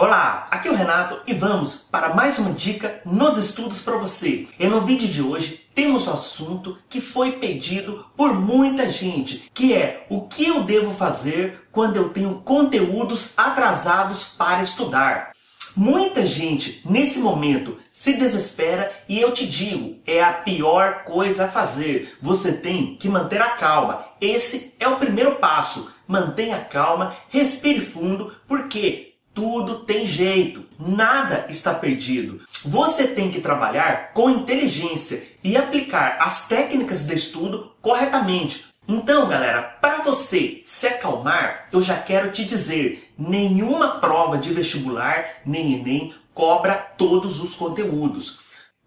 Olá, aqui é o Renato e vamos para mais uma dica nos estudos para você. E no vídeo de hoje temos um assunto que foi pedido por muita gente, que é o que eu devo fazer quando eu tenho conteúdos atrasados para estudar. Muita gente nesse momento se desespera e eu te digo, é a pior coisa a fazer. Você tem que manter a calma. Esse é o primeiro passo. Mantenha calma, respire fundo, porque tudo tem jeito, nada está perdido. Você tem que trabalhar com inteligência e aplicar as técnicas de estudo corretamente. Então, galera, para você se acalmar, eu já quero te dizer: nenhuma prova de vestibular nem Enem cobra todos os conteúdos.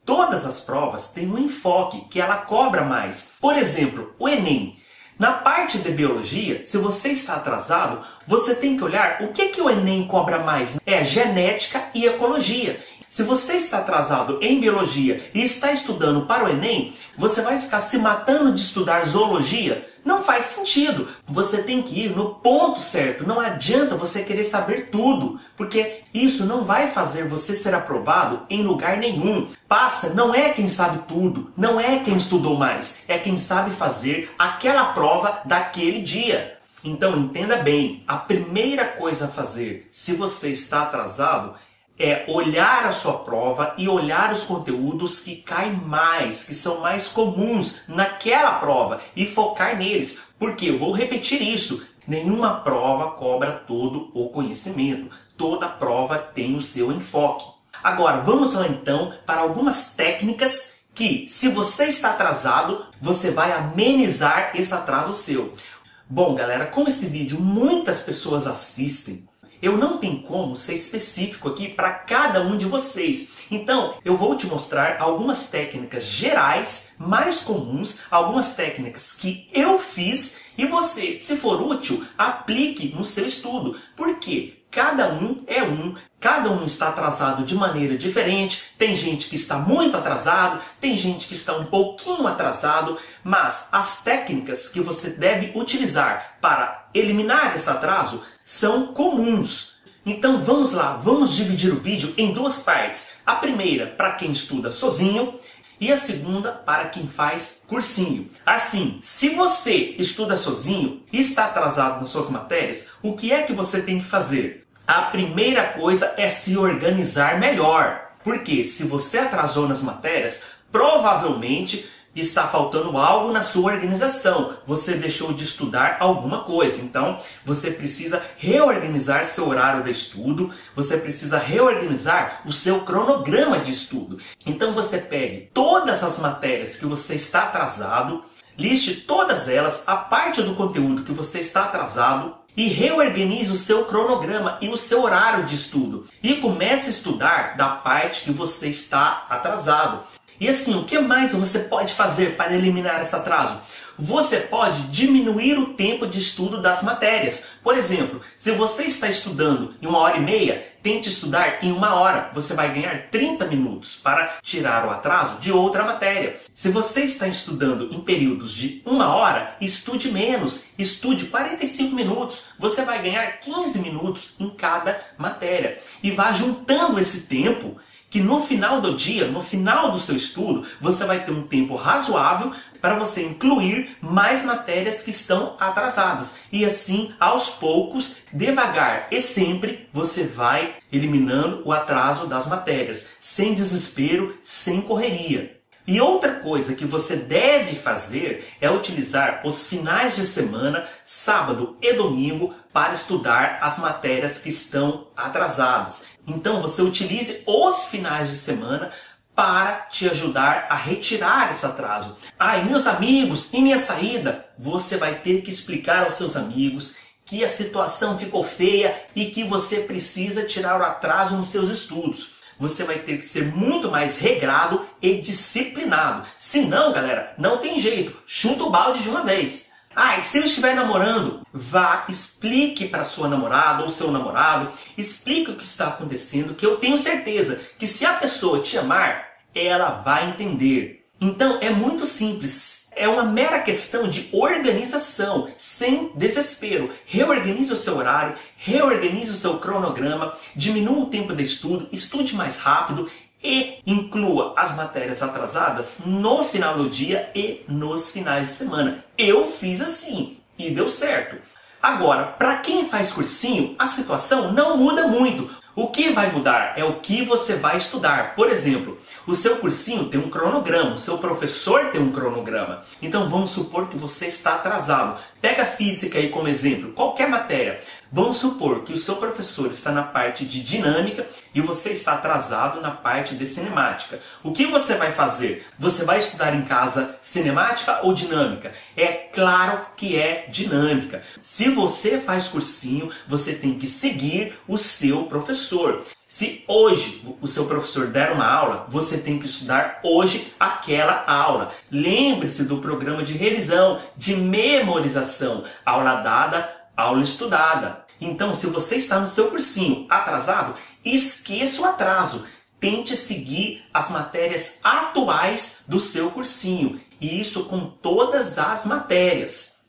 Todas as provas têm um enfoque que ela cobra mais. Por exemplo, o Enem. Na parte de biologia, se você está atrasado, você tem que olhar o que, que o Enem cobra mais. É genética e ecologia. Se você está atrasado em biologia e está estudando para o Enem, você vai ficar se matando de estudar zoologia? Não faz sentido. Você tem que ir no ponto certo. Não adianta você querer saber tudo, porque isso não vai fazer você ser aprovado em lugar nenhum. Passa não é quem sabe tudo, não é quem estudou mais, é quem sabe fazer aquela prova daquele dia. Então entenda bem, a primeira coisa a fazer se você está atrasado é olhar a sua prova e olhar os conteúdos que caem mais, que são mais comuns naquela prova e focar neles. Porque eu vou repetir isso. Nenhuma prova cobra todo o conhecimento. Toda prova tem o seu enfoque. Agora, vamos lá então para algumas técnicas que, se você está atrasado, você vai amenizar esse atraso seu. Bom, galera, como esse vídeo muitas pessoas assistem, eu não tenho como ser específico aqui para cada um de vocês. Então, eu vou te mostrar algumas técnicas gerais, mais comuns, algumas técnicas que eu fiz e você, se for útil, aplique no seu estudo. Por quê? Cada um é um, cada um está atrasado de maneira diferente. Tem gente que está muito atrasado, tem gente que está um pouquinho atrasado, mas as técnicas que você deve utilizar para eliminar esse atraso são comuns. Então vamos lá, vamos dividir o vídeo em duas partes. A primeira para quem estuda sozinho e a segunda para quem faz cursinho. Assim, se você estuda sozinho e está atrasado nas suas matérias, o que é que você tem que fazer? A primeira coisa é se organizar melhor. Porque se você atrasou nas matérias, provavelmente está faltando algo na sua organização. Você deixou de estudar alguma coisa. Então, você precisa reorganizar seu horário de estudo, você precisa reorganizar o seu cronograma de estudo. Então, você pegue todas as matérias que você está atrasado, liste todas elas, a parte do conteúdo que você está atrasado e reorganize o seu cronograma e o seu horário de estudo. E comece a estudar da parte que você está atrasado. E assim, o que mais você pode fazer para eliminar esse atraso? Você pode diminuir o tempo de estudo das matérias. Por exemplo, se você está estudando em uma hora e meia, tente estudar em uma hora. Você vai ganhar 30 minutos para tirar o atraso de outra matéria. Se você está estudando em períodos de uma hora, estude menos. Estude 45 minutos. Você vai ganhar 15 minutos em cada matéria. E vá juntando esse tempo que no final do dia, no final do seu estudo, você vai ter um tempo razoável para você incluir mais matérias que estão atrasadas. E assim, aos poucos, devagar e sempre, você vai eliminando o atraso das matérias, sem desespero, sem correria. E outra coisa que você deve fazer é utilizar os finais de semana, sábado e domingo, para estudar as matérias que estão atrasadas. Então você utilize os finais de semana para te ajudar a retirar esse atraso. Ah, meus amigos, em minha saída, você vai ter que explicar aos seus amigos que a situação ficou feia e que você precisa tirar o atraso nos seus estudos você vai ter que ser muito mais regrado e disciplinado. Se não, galera, não tem jeito. Chuta o balde de uma vez. Ah, e se eu estiver namorando, vá, explique para sua namorada ou seu namorado, explique o que está acontecendo, que eu tenho certeza que se a pessoa te amar, ela vai entender. Então é muito simples. É uma mera questão de organização, sem desespero. Reorganize o seu horário, reorganize o seu cronograma, diminua o tempo de estudo, estude mais rápido e inclua as matérias atrasadas no final do dia e nos finais de semana. Eu fiz assim e deu certo. Agora, para quem faz cursinho, a situação não muda muito. O que vai mudar é o que você vai estudar. Por exemplo, o seu cursinho tem um cronograma, o seu professor tem um cronograma. Então vamos supor que você está atrasado. Pega a física aí como exemplo, qualquer matéria. Vamos supor que o seu professor está na parte de dinâmica e você está atrasado na parte de cinemática. O que você vai fazer? Você vai estudar em casa cinemática ou dinâmica? É claro que é dinâmica. Se você faz cursinho, você tem que seguir o seu professor. Se hoje o seu professor der uma aula, você tem que estudar hoje aquela aula. Lembre-se do programa de revisão, de memorização. Aula dada, aula estudada. Então, se você está no seu cursinho atrasado, esqueça o atraso. Tente seguir as matérias atuais do seu cursinho. E isso com todas as matérias.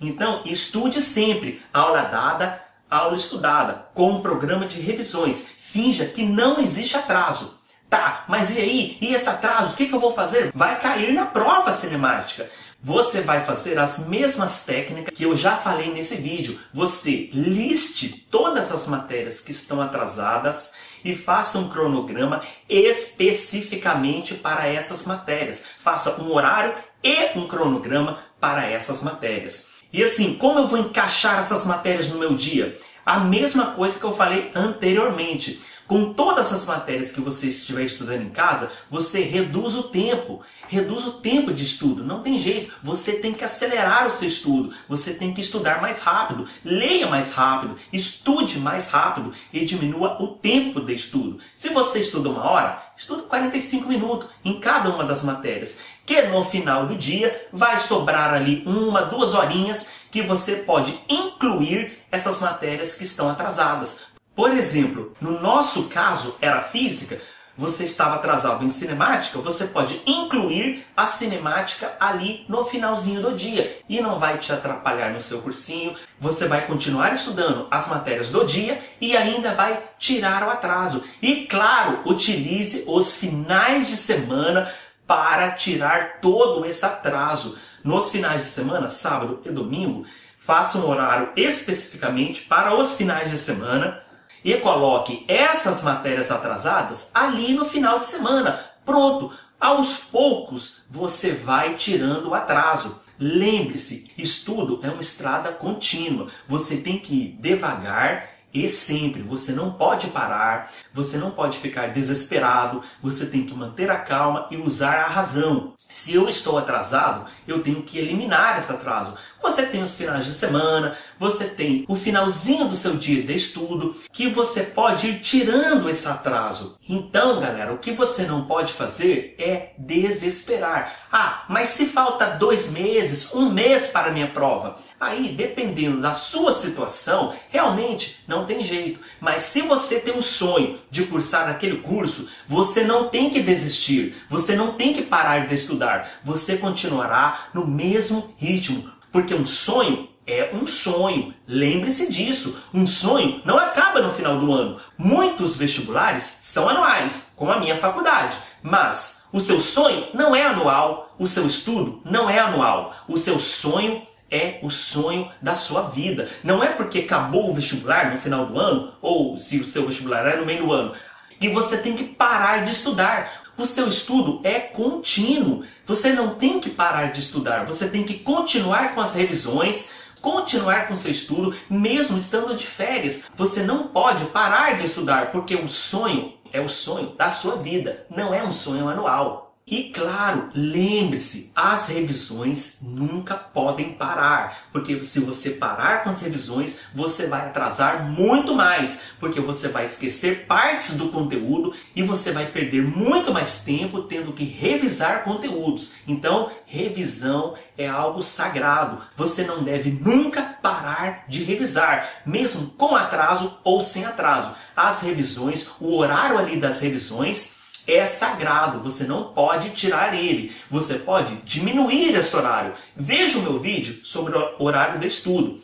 Então, estude sempre aula dada, aula estudada, com um programa de revisões finja que não existe atraso. Tá, mas e aí? E esse atraso? O que, que eu vou fazer? Vai cair na prova cinemática. Você vai fazer as mesmas técnicas que eu já falei nesse vídeo. Você liste todas as matérias que estão atrasadas e faça um cronograma especificamente para essas matérias. Faça um horário e um cronograma para essas matérias. E assim, como eu vou encaixar essas matérias no meu dia? A mesma coisa que eu falei anteriormente. Com todas as matérias que você estiver estudando em casa, você reduz o tempo. Reduz o tempo de estudo. Não tem jeito. Você tem que acelerar o seu estudo. Você tem que estudar mais rápido. Leia mais rápido. Estude mais rápido e diminua o tempo de estudo. Se você estuda uma hora, estuda 45 minutos em cada uma das matérias. Que no final do dia vai sobrar ali uma, duas horinhas que você pode incluir essas matérias que estão atrasadas. Por exemplo, no nosso caso era física, você estava atrasado em cinemática, você pode incluir a cinemática ali no finalzinho do dia e não vai te atrapalhar no seu cursinho. Você vai continuar estudando as matérias do dia e ainda vai tirar o atraso. E claro, utilize os finais de semana para tirar todo esse atraso. Nos finais de semana, sábado e domingo, faça um horário especificamente para os finais de semana e coloque essas matérias atrasadas ali no final de semana. Pronto, aos poucos você vai tirando o atraso. Lembre-se, estudo é uma estrada contínua. Você tem que ir devagar e sempre. Você não pode parar, você não pode ficar desesperado, você tem que manter a calma e usar a razão. Se eu estou atrasado, eu tenho que eliminar esse atraso. Você tem os finais de semana, você tem o finalzinho do seu dia de estudo, que você pode ir tirando esse atraso. Então, galera, o que você não pode fazer é desesperar. Ah, mas se falta dois meses, um mês para a minha prova, aí, dependendo da sua situação, realmente não tem jeito. Mas se você tem um sonho de cursar aquele curso, você não tem que desistir, você não tem que parar de estudar, você continuará no mesmo ritmo porque um sonho é um sonho. Lembre-se disso. Um sonho não acaba no final do ano. Muitos vestibulares são anuais, como a minha faculdade. Mas o seu sonho não é anual. O seu estudo não é anual. O seu sonho é o sonho da sua vida. Não é porque acabou o vestibular no final do ano, ou se o seu vestibular é no meio do ano, que você tem que parar de estudar. O seu estudo é contínuo. Você não tem que parar de estudar, você tem que continuar com as revisões, continuar com seu estudo, mesmo estando de férias. Você não pode parar de estudar, porque o sonho é o sonho da sua vida, não é um sonho anual. E claro, lembre-se, as revisões nunca podem parar, porque se você parar com as revisões, você vai atrasar muito mais, porque você vai esquecer partes do conteúdo e você vai perder muito mais tempo tendo que revisar conteúdos. Então, revisão é algo sagrado. Você não deve nunca parar de revisar, mesmo com atraso ou sem atraso. As revisões, o horário ali das revisões é sagrado, você não pode tirar ele. Você pode diminuir esse horário. Veja o meu vídeo sobre o horário de estudo.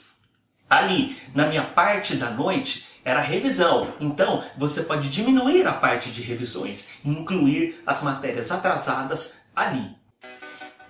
Ali, na minha parte da noite, era revisão. Então, você pode diminuir a parte de revisões incluir as matérias atrasadas ali.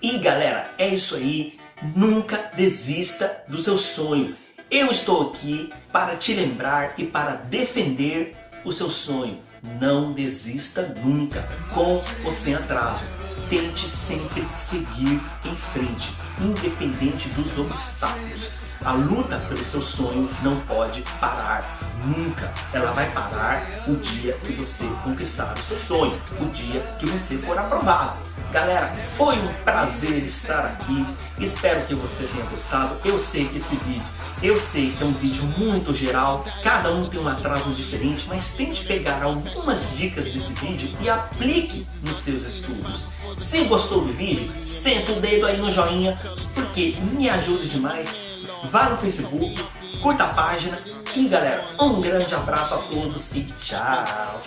E galera, é isso aí. Nunca desista do seu sonho. Eu estou aqui para te lembrar e para defender o seu sonho. Não desista nunca, com ou sem atraso. Tente sempre seguir em frente, independente dos obstáculos. A luta pelo seu sonho não pode parar nunca. Ela vai parar o dia que você conquistar o seu sonho, o dia que você for aprovado. Galera, foi um prazer estar aqui. Espero que você tenha gostado. Eu sei que esse vídeo, eu sei que é um vídeo muito geral, cada um tem um atraso diferente, mas tente pegar algumas dicas desse vídeo e aplique nos seus estudos. Se gostou do vídeo, senta o dedo aí no joinha, porque me ajuda demais vá no Facebook, curta a página e galera, um grande abraço a todos e tchau!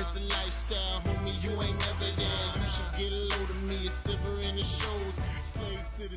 It's a lifestyle, homie, you ain't never there. You should get a load of me, a silver in the shows. Slave to the